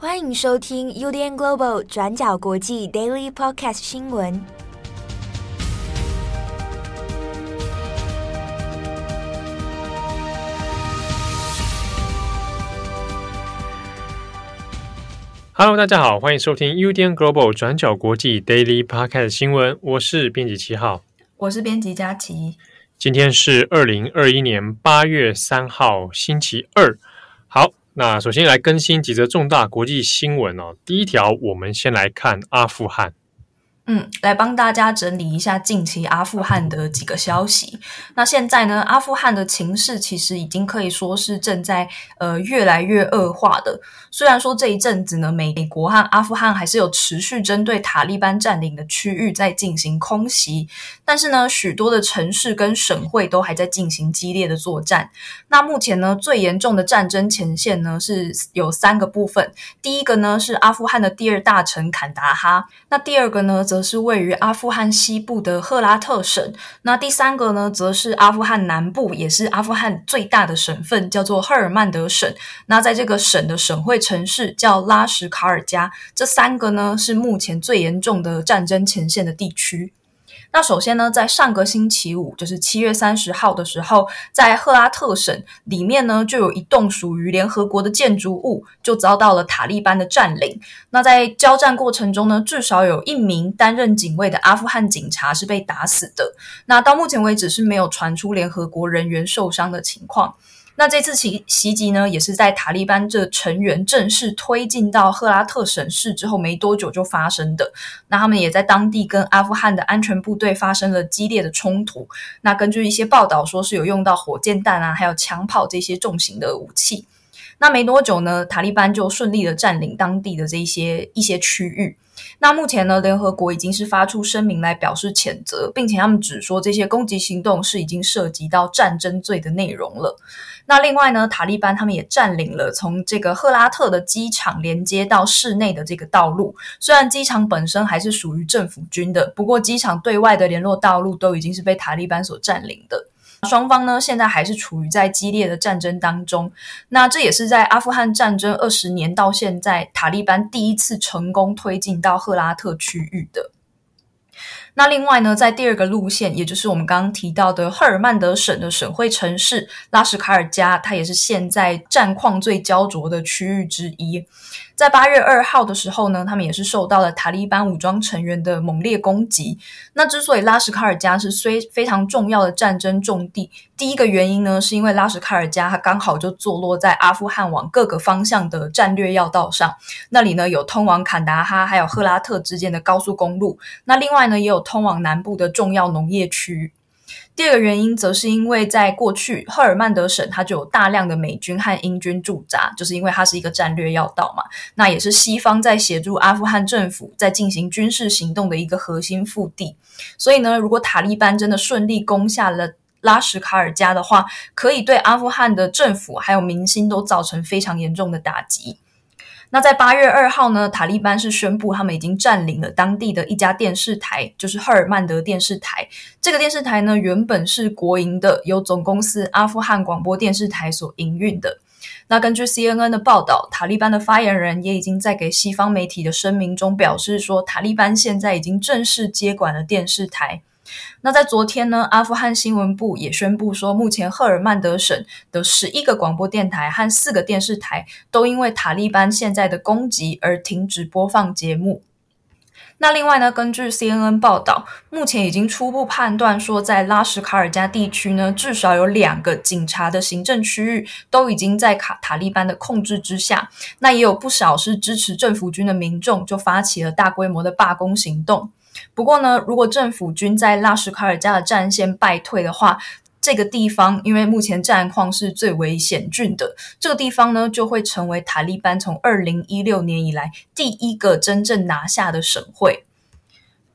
欢迎收听 UDN Global 转角国际 Daily Podcast 新闻。Hello，大家好，欢迎收听 UDN Global 转角国际 Daily Podcast 新闻。我是编辑七号，我是编辑佳琪。今天是二零二一年八月三号，星期二。那首先来更新几则重大国际新闻哦。第一条，我们先来看阿富汗。嗯，来帮大家整理一下近期阿富汗的几个消息。那现在呢，阿富汗的情势其实已经可以说是正在呃越来越恶化的。虽然说这一阵子呢，美国和阿富汗还是有持续针对塔利班占领的区域在进行空袭，但是呢，许多的城市跟省会都还在进行激烈的作战。那目前呢，最严重的战争前线呢是有三个部分。第一个呢是阿富汗的第二大城坎达哈，那第二个呢则是位于阿富汗西部的赫拉特省，那第三个呢，则是阿富汗南部，也是阿富汗最大的省份，叫做赫尔曼德省。那在这个省的省会城市叫拉什卡尔加，这三个呢是目前最严重的战争前线的地区。那首先呢，在上个星期五，就是七月三十号的时候，在赫拉特省里面呢，就有一栋属于联合国的建筑物，就遭到了塔利班的占领。那在交战过程中呢，至少有一名担任警卫的阿富汗警察是被打死的。那到目前为止是没有传出联合国人员受伤的情况。那这次袭袭击呢，也是在塔利班这成员正式推进到赫拉特省市之后没多久就发生的。那他们也在当地跟阿富汗的安全部队发生了激烈的冲突。那根据一些报道说是有用到火箭弹啊，还有枪炮这些重型的武器。那没多久呢，塔利班就顺利的占领当地的这些一些区域。那目前呢，联合国已经是发出声明来表示谴责，并且他们指说这些攻击行动是已经涉及到战争罪的内容了。那另外呢，塔利班他们也占领了从这个赫拉特的机场连接到市内的这个道路。虽然机场本身还是属于政府军的，不过机场对外的联络道路都已经是被塔利班所占领的。双方呢，现在还是处于在激烈的战争当中。那这也是在阿富汗战争二十年到现在，塔利班第一次成功推进到赫拉特区域的。那另外呢，在第二个路线，也就是我们刚刚提到的赫尔曼德省的省会城市拉什卡尔加，它也是现在战况最焦灼的区域之一。在八月二号的时候呢，他们也是受到了塔利班武装成员的猛烈攻击。那之所以拉什卡尔加是虽非常重要的战争重地，第一个原因呢，是因为拉什卡尔加它刚好就坐落在阿富汗往各个方向的战略要道上，那里呢有通往坎达哈还有赫拉特之间的高速公路。那另外呢也有通往南部的重要农业区。第二个原因，则是因为在过去赫尔曼德省，它就有大量的美军和英军驻扎，就是因为它是一个战略要道嘛。那也是西方在协助阿富汗政府在进行军事行动的一个核心腹地。所以呢，如果塔利班真的顺利攻下了拉什卡尔加的话，可以对阿富汗的政府还有民心都造成非常严重的打击。那在八月二号呢，塔利班是宣布他们已经占领了当地的一家电视台，就是赫尔曼德电视台。这个电视台呢，原本是国营的，由总公司阿富汗广播电视台所营运的。那根据 CNN 的报道，塔利班的发言人也已经在给西方媒体的声明中表示说，塔利班现在已经正式接管了电视台。那在昨天呢，阿富汗新闻部也宣布说，目前赫尔曼德省的十一个广播电台和四个电视台都因为塔利班现在的攻击而停止播放节目。那另外呢，根据 CNN 报道，目前已经初步判断说，在拉什卡尔加地区呢，至少有两个警察的行政区域都已经在卡塔利班的控制之下。那也有不少是支持政府军的民众就发起了大规模的罢工行动。不过呢，如果政府军在拉什卡尔加的战线败退的话，这个地方因为目前战况是最为险峻的，这个地方呢就会成为塔利班从二零一六年以来第一个真正拿下的省会。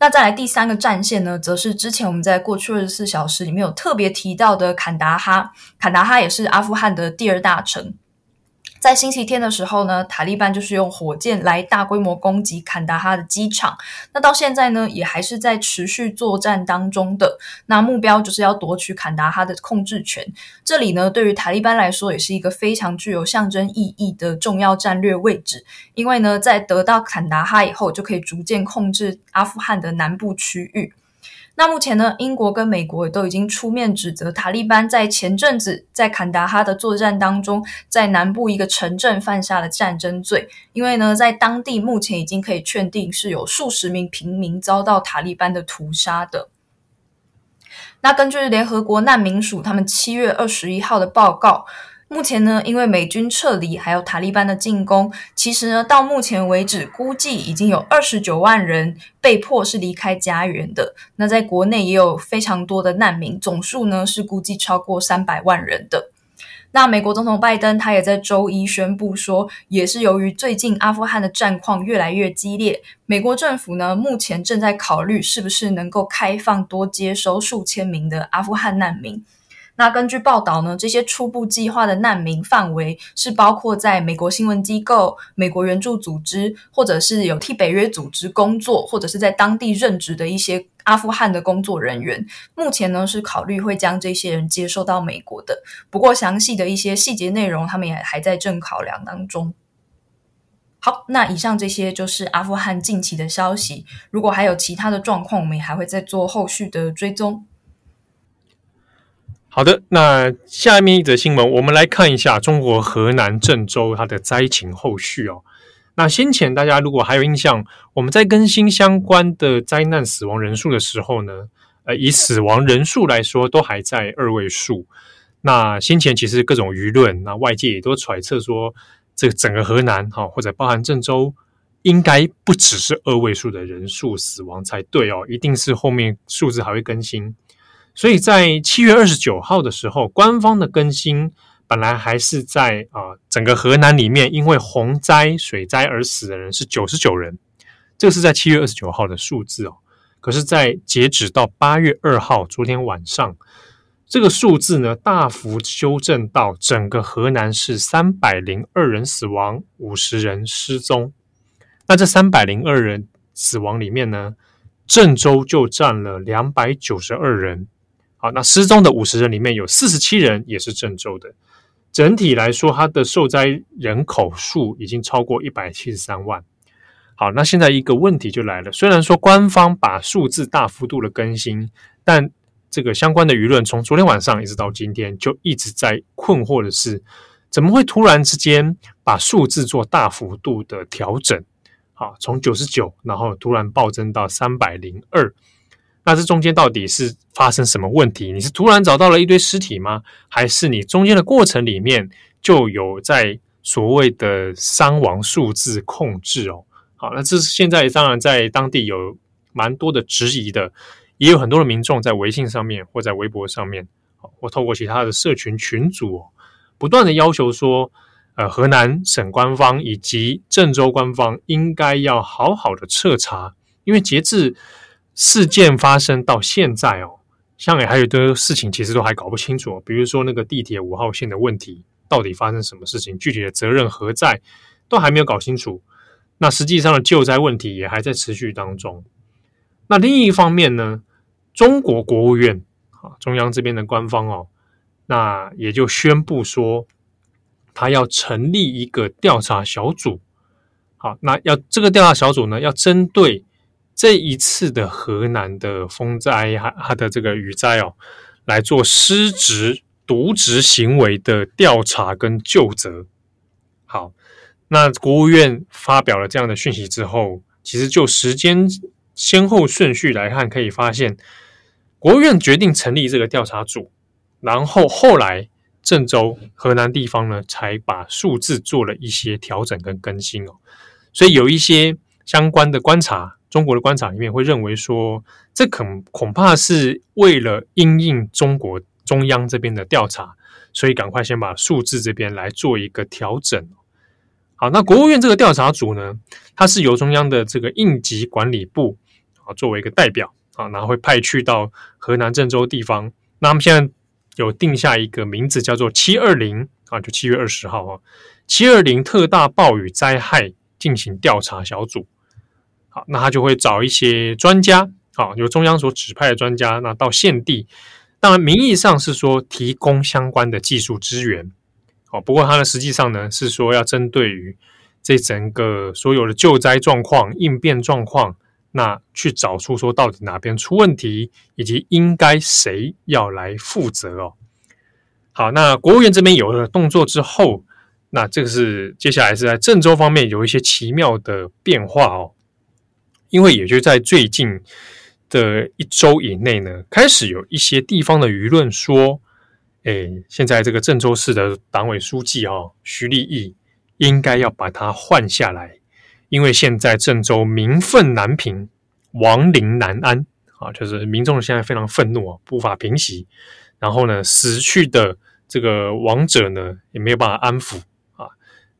那再来第三个战线呢，则是之前我们在过去二十四小时里面有特别提到的坎达哈，坎达哈也是阿富汗的第二大城。在星期天的时候呢，塔利班就是用火箭来大规模攻击坎达哈的机场。那到现在呢，也还是在持续作战当中的。那目标就是要夺取坎达哈的控制权。这里呢，对于塔利班来说，也是一个非常具有象征意义的重要战略位置。因为呢，在得到坎达哈以后，就可以逐渐控制阿富汗的南部区域。那目前呢，英国跟美国也都已经出面指责塔利班在前阵子在坎达哈的作战当中，在南部一个城镇犯下了战争罪。因为呢，在当地目前已经可以确定是有数十名平民遭到塔利班的屠杀的。那根据联合国难民署他们七月二十一号的报告。目前呢，因为美军撤离，还有塔利班的进攻，其实呢，到目前为止，估计已经有二十九万人被迫是离开家园的。那在国内也有非常多的难民，总数呢是估计超过三百万人的。那美国总统拜登他也在周一宣布说，也是由于最近阿富汗的战况越来越激烈，美国政府呢目前正在考虑是不是能够开放多接收数千名的阿富汗难民。那根据报道呢，这些初步计划的难民范围是包括在美国新闻机构、美国援助组织，或者是有替北约组织工作，或者是在当地任职的一些阿富汗的工作人员。目前呢是考虑会将这些人接受到美国的，不过详细的一些细节内容，他们也还在正考量当中。好，那以上这些就是阿富汗近期的消息。如果还有其他的状况，我们也还会再做后续的追踪。好的，那下面一则新闻，我们来看一下中国河南郑州它的灾情后续哦。那先前大家如果还有印象，我们在更新相关的灾难死亡人数的时候呢，呃，以死亡人数来说，都还在二位数。那先前其实各种舆论，那外界也都揣测说，这整个河南哈，或者包含郑州，应该不只是二位数的人数死亡才对哦，一定是后面数字还会更新。所以在七月二十九号的时候，官方的更新本来还是在啊、呃、整个河南里面，因为洪灾、水灾而死的人是九十九人，这个是在七月二十九号的数字哦。可是，在截止到八月二号，昨天晚上，这个数字呢大幅修正到整个河南是三百零二人死亡，五十人失踪。那这三百零二人死亡里面呢，郑州就占了两百九十二人。好，那失踪的五十人里面有四十七人也是郑州的。整体来说，它的受灾人口数已经超过一百七十三万。好，那现在一个问题就来了，虽然说官方把数字大幅度的更新，但这个相关的舆论从昨天晚上一直到今天就一直在困惑的是，怎么会突然之间把数字做大幅度的调整？好，从九十九，然后突然暴增到三百零二。那这中间到底是发生什么问题？你是突然找到了一堆尸体吗？还是你中间的过程里面就有在所谓的伤亡数字控制哦？好，那这是现在当然在当地有蛮多的质疑的，也有很多的民众在微信上面或在微博上面，或透过其他的社群群组，不断的要求说，呃，河南省官方以及郑州官方应该要好好的彻查，因为截至事件发生到现在哦，香港还有一堆事情，其实都还搞不清楚。比如说那个地铁五号线的问题，到底发生什么事情，具体的责任何在，都还没有搞清楚。那实际上的救灾问题也还在持续当中。那另一方面呢，中国国务院啊，中央这边的官方哦，那也就宣布说，他要成立一个调查小组。好，那要这个调查小组呢，要针对。这一次的河南的风灾，它它的这个雨灾哦，来做失职、渎职行为的调查跟究责。好，那国务院发表了这样的讯息之后，其实就时间先后顺序来看，可以发现，国务院决定成立这个调查组，然后后来郑州河南地方呢，才把数字做了一些调整跟更新哦，所以有一些相关的观察。中国的观察里面会认为说，这恐恐怕是为了因应中国中央这边的调查，所以赶快先把数字这边来做一个调整。好，那国务院这个调查组呢，它是由中央的这个应急管理部啊作为一个代表啊，然后会派去到河南郑州地方。那他们现在有定下一个名字叫做“七二零”啊，就七月二十号啊，七二零特大暴雨灾害进行调查小组。那他就会找一些专家，好，由中央所指派的专家，那到现地，当然名义上是说提供相关的技术支援，好，不过他呢实际上呢是说要针对于这整个所有的救灾状况、应变状况，那去找出说到底哪边出问题，以及应该谁要来负责哦。好，那国务院这边有了动作之后，那这个是接下来是在郑州方面有一些奇妙的变化哦。因为也就在最近的一周以内呢，开始有一些地方的舆论说，诶，现在这个郑州市的党委书记哦，徐立毅应该要把他换下来，因为现在郑州民愤难平，亡灵难安啊，就是民众现在非常愤怒啊，无法平息，然后呢，死去的这个亡者呢，也没有办法安抚，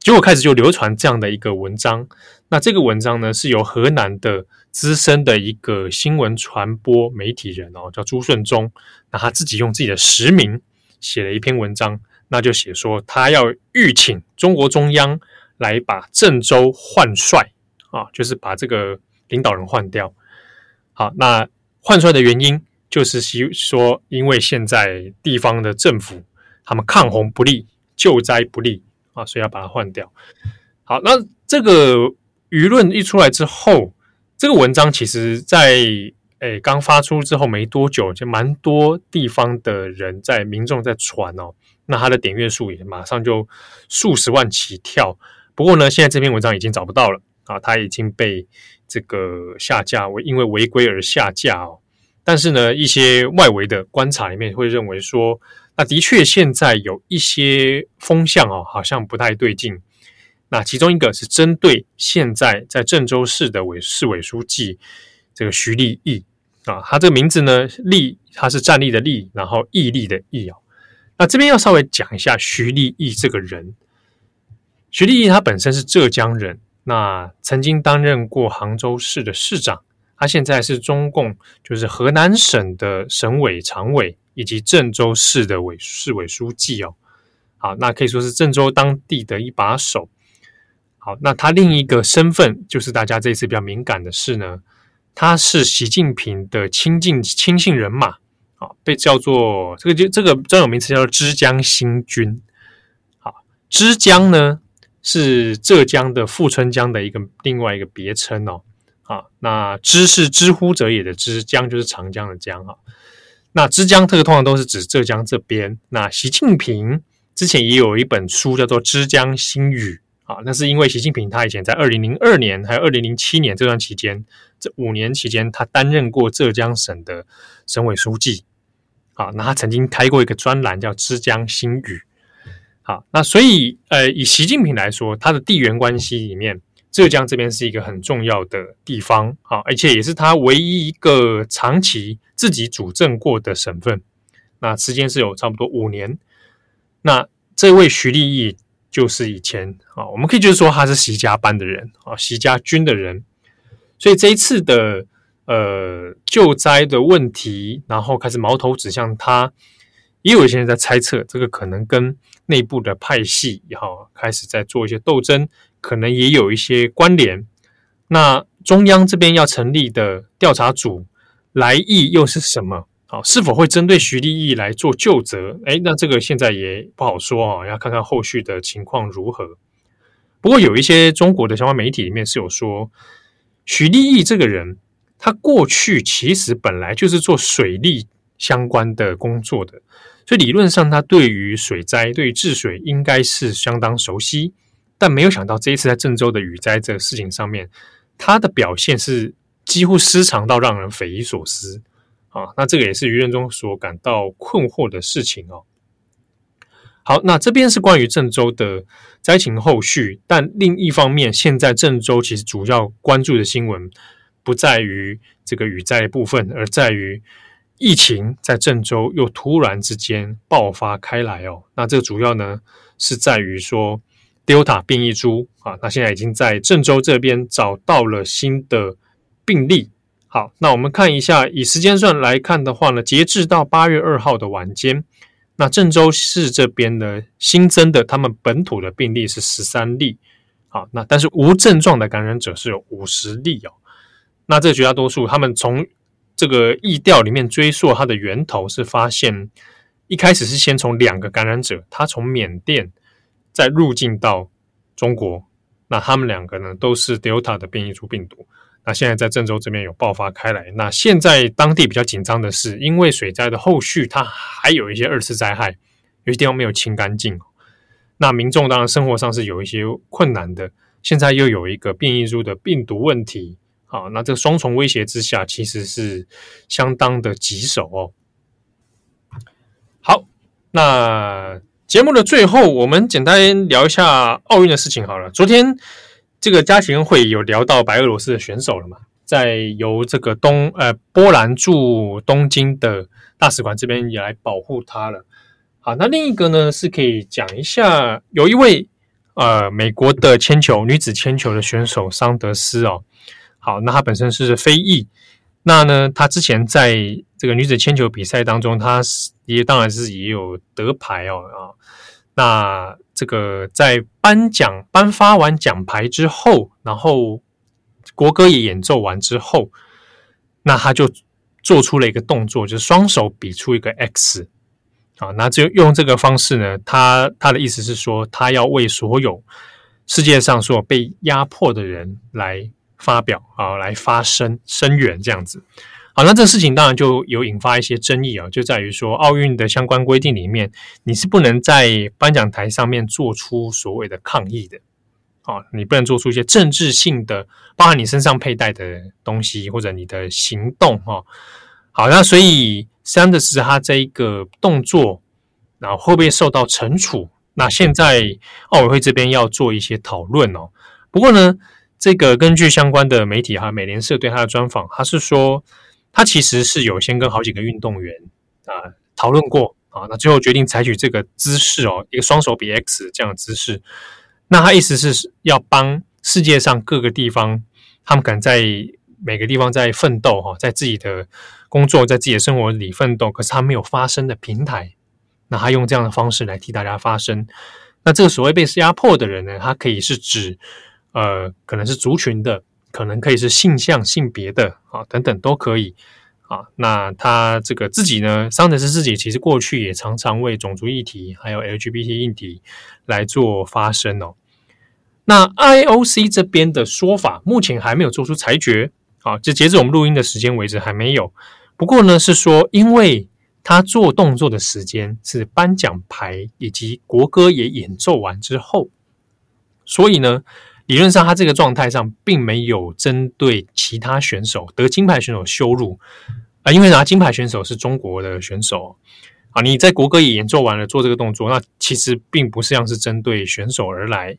结果开始就流传这样的一个文章。那这个文章呢，是由河南的资深的一个新闻传播媒体人哦，叫朱顺忠。那他自己用自己的实名写了一篇文章，那就写说他要吁请中国中央来把郑州换帅啊，就是把这个领导人换掉。好，那换帅的原因就是希说，因为现在地方的政府他们抗洪不力、救灾不力啊，所以要把它换掉。好，那这个。舆论一出来之后，这个文章其实在诶刚发出之后没多久，就蛮多地方的人在民众在传哦，那它的点阅数也马上就数十万起跳。不过呢，现在这篇文章已经找不到了啊，它已经被这个下架，为因为违规而下架哦。但是呢，一些外围的观察里面会认为说，那的确现在有一些风向哦，好像不太对劲。那其中一个是针对现在在郑州市的委市委书记这个徐立毅啊，他这个名字呢，立他是站立的立，然后毅力的毅啊。那这边要稍微讲一下徐立毅这个人。徐立毅他本身是浙江人，那曾经担任过杭州市的市长，他现在是中共就是河南省的省委常委以及郑州市的委市委书记哦。好，那可以说是郑州当地的一把手。好，那他另一个身份就是大家这次比较敏感的是呢，他是习近平的亲近亲信人马，啊，被叫做这个就这个专有名词叫做枝江新军。好，枝江呢是浙江的富春江的一个另外一个别称哦。啊，那知是之乎者也的知，江就是长江的江哈。那枝江这个通常都是指浙江这边。那习近平之前也有一本书叫做《之江新语》。啊，那是因为习近平他以前在二零零二年还有二零零七年这段期间，这五年期间，他担任过浙江省的省委书记。好，那他曾经开过一个专栏叫《枝江新语》。好，那所以呃，以习近平来说，他的地缘关系里面，浙江这边是一个很重要的地方。好，而且也是他唯一一个长期自己主政过的省份。那时间是有差不多五年。那这位徐立毅。就是以前啊，我们可以就是说他是习家班的人啊，习家军的人，所以这一次的呃救灾的问题，然后开始矛头指向他，也有一些人在猜测，这个可能跟内部的派系也好，开始在做一些斗争，可能也有一些关联。那中央这边要成立的调查组来意又是什么？好，是否会针对徐立毅来做究责？诶，那这个现在也不好说啊，要看看后续的情况如何。不过有一些中国的相关媒体里面是有说，徐立毅这个人，他过去其实本来就是做水利相关的工作的，所以理论上他对于水灾、对于治水应该是相当熟悉。但没有想到这一次在郑州的雨灾这个事情上面，他的表现是几乎失常到让人匪夷所思。啊，那这个也是舆论中所感到困惑的事情哦。好，那这边是关于郑州的灾情后续，但另一方面，现在郑州其实主要关注的新闻不在于这个雨灾部分，而在于疫情在郑州又突然之间爆发开来哦。那这个主要呢是在于说 Delta 变异株啊，那现在已经在郑州这边找到了新的病例。好，那我们看一下，以时间算来看的话呢，截至到八月二号的晚间，那郑州市这边呢，新增的他们本土的病例是十三例，好，那但是无症状的感染者是有五十例哦。那这绝大多数，他们从这个疫调里面追溯它的源头，是发现一开始是先从两个感染者，他从缅甸再入境到中国，那他们两个呢都是 Delta 的变异株病毒。那现在在郑州这边有爆发开来，那现在当地比较紧张的是，因为水灾的后续，它还有一些二次灾害，有些地方没有清干净，那民众当然生活上是有一些困难的。现在又有一个变异株的病毒问题，啊，那这个双重威胁之下，其实是相当的棘手哦。好，那节目的最后，我们简单聊一下奥运的事情好了。昨天。这个家庭会有聊到白俄罗斯的选手了嘛？在由这个东呃波兰驻东京的大使馆这边也来保护他了。好，那另一个呢是可以讲一下，有一位呃美国的铅球女子铅球的选手桑德斯哦。好，那她本身是非裔，那呢她之前在这个女子铅球比赛当中，她也当然是也有得牌哦啊。那这个在颁奖颁发完奖牌之后，然后国歌也演奏完之后，那他就做出了一个动作，就是双手比出一个 X 啊，那就用这个方式呢，他他的意思是说，他要为所有世界上所有被压迫的人来发表啊，来发声声援这样子。好，那这事情当然就有引发一些争议啊，就在于说奥运的相关规定里面，你是不能在颁奖台上面做出所谓的抗议的，啊，你不能做出一些政治性的，包含你身上佩戴的东西或者你的行动，哈。好，那所以桑德斯他这一个动作，然后会不会受到惩处？那现在奥委会这边要做一些讨论哦。不过呢，这个根据相关的媒体哈，美联社对他的专访，他是说。他其实是有先跟好几个运动员啊讨论过啊，那最后决定采取这个姿势哦，一个双手比 X 这样的姿势。那他意思是要帮世界上各个地方，他们可能在每个地方在奋斗哈，在自己的工作，在自己的生活里奋斗，可是他没有发声的平台，那他用这样的方式来替大家发声。那这个所谓被压迫的人呢，他可以是指呃，可能是族群的。可能可以是性向、性别的啊，等等都可以啊。那他这个自己呢，桑德斯自己其实过去也常常为种族议题还有 LGBT 议题来做发声哦。那 IOC 这边的说法目前还没有做出裁决啊，就截至我们录音的时间为止还没有。不过呢，是说因为他做动作的时间是颁奖牌以及国歌也演奏完之后，所以呢。理论上，他这个状态上并没有针对其他选手得金牌选手羞辱啊，因为拿金牌选手是中国的选手啊，你在国歌也演奏完了做这个动作，那其实并不是像是针对选手而来，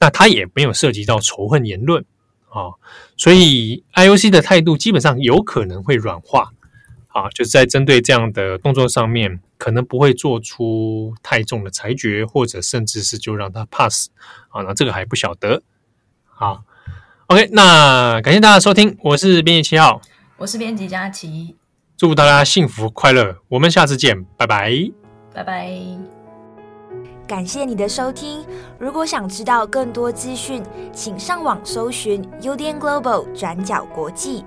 那他也没有涉及到仇恨言论啊，所以 IOC 的态度基本上有可能会软化啊，就是在针对这样的动作上面，可能不会做出太重的裁决，或者甚至是就让他 pass 啊，那这个还不晓得。好，OK，那感谢大家收听，我是编辑七号，我是编辑佳琪，祝大家幸福快乐，我们下次见，拜拜，拜拜，感谢你的收听，如果想知道更多资讯，请上网搜寻 UDN Global 转角国际。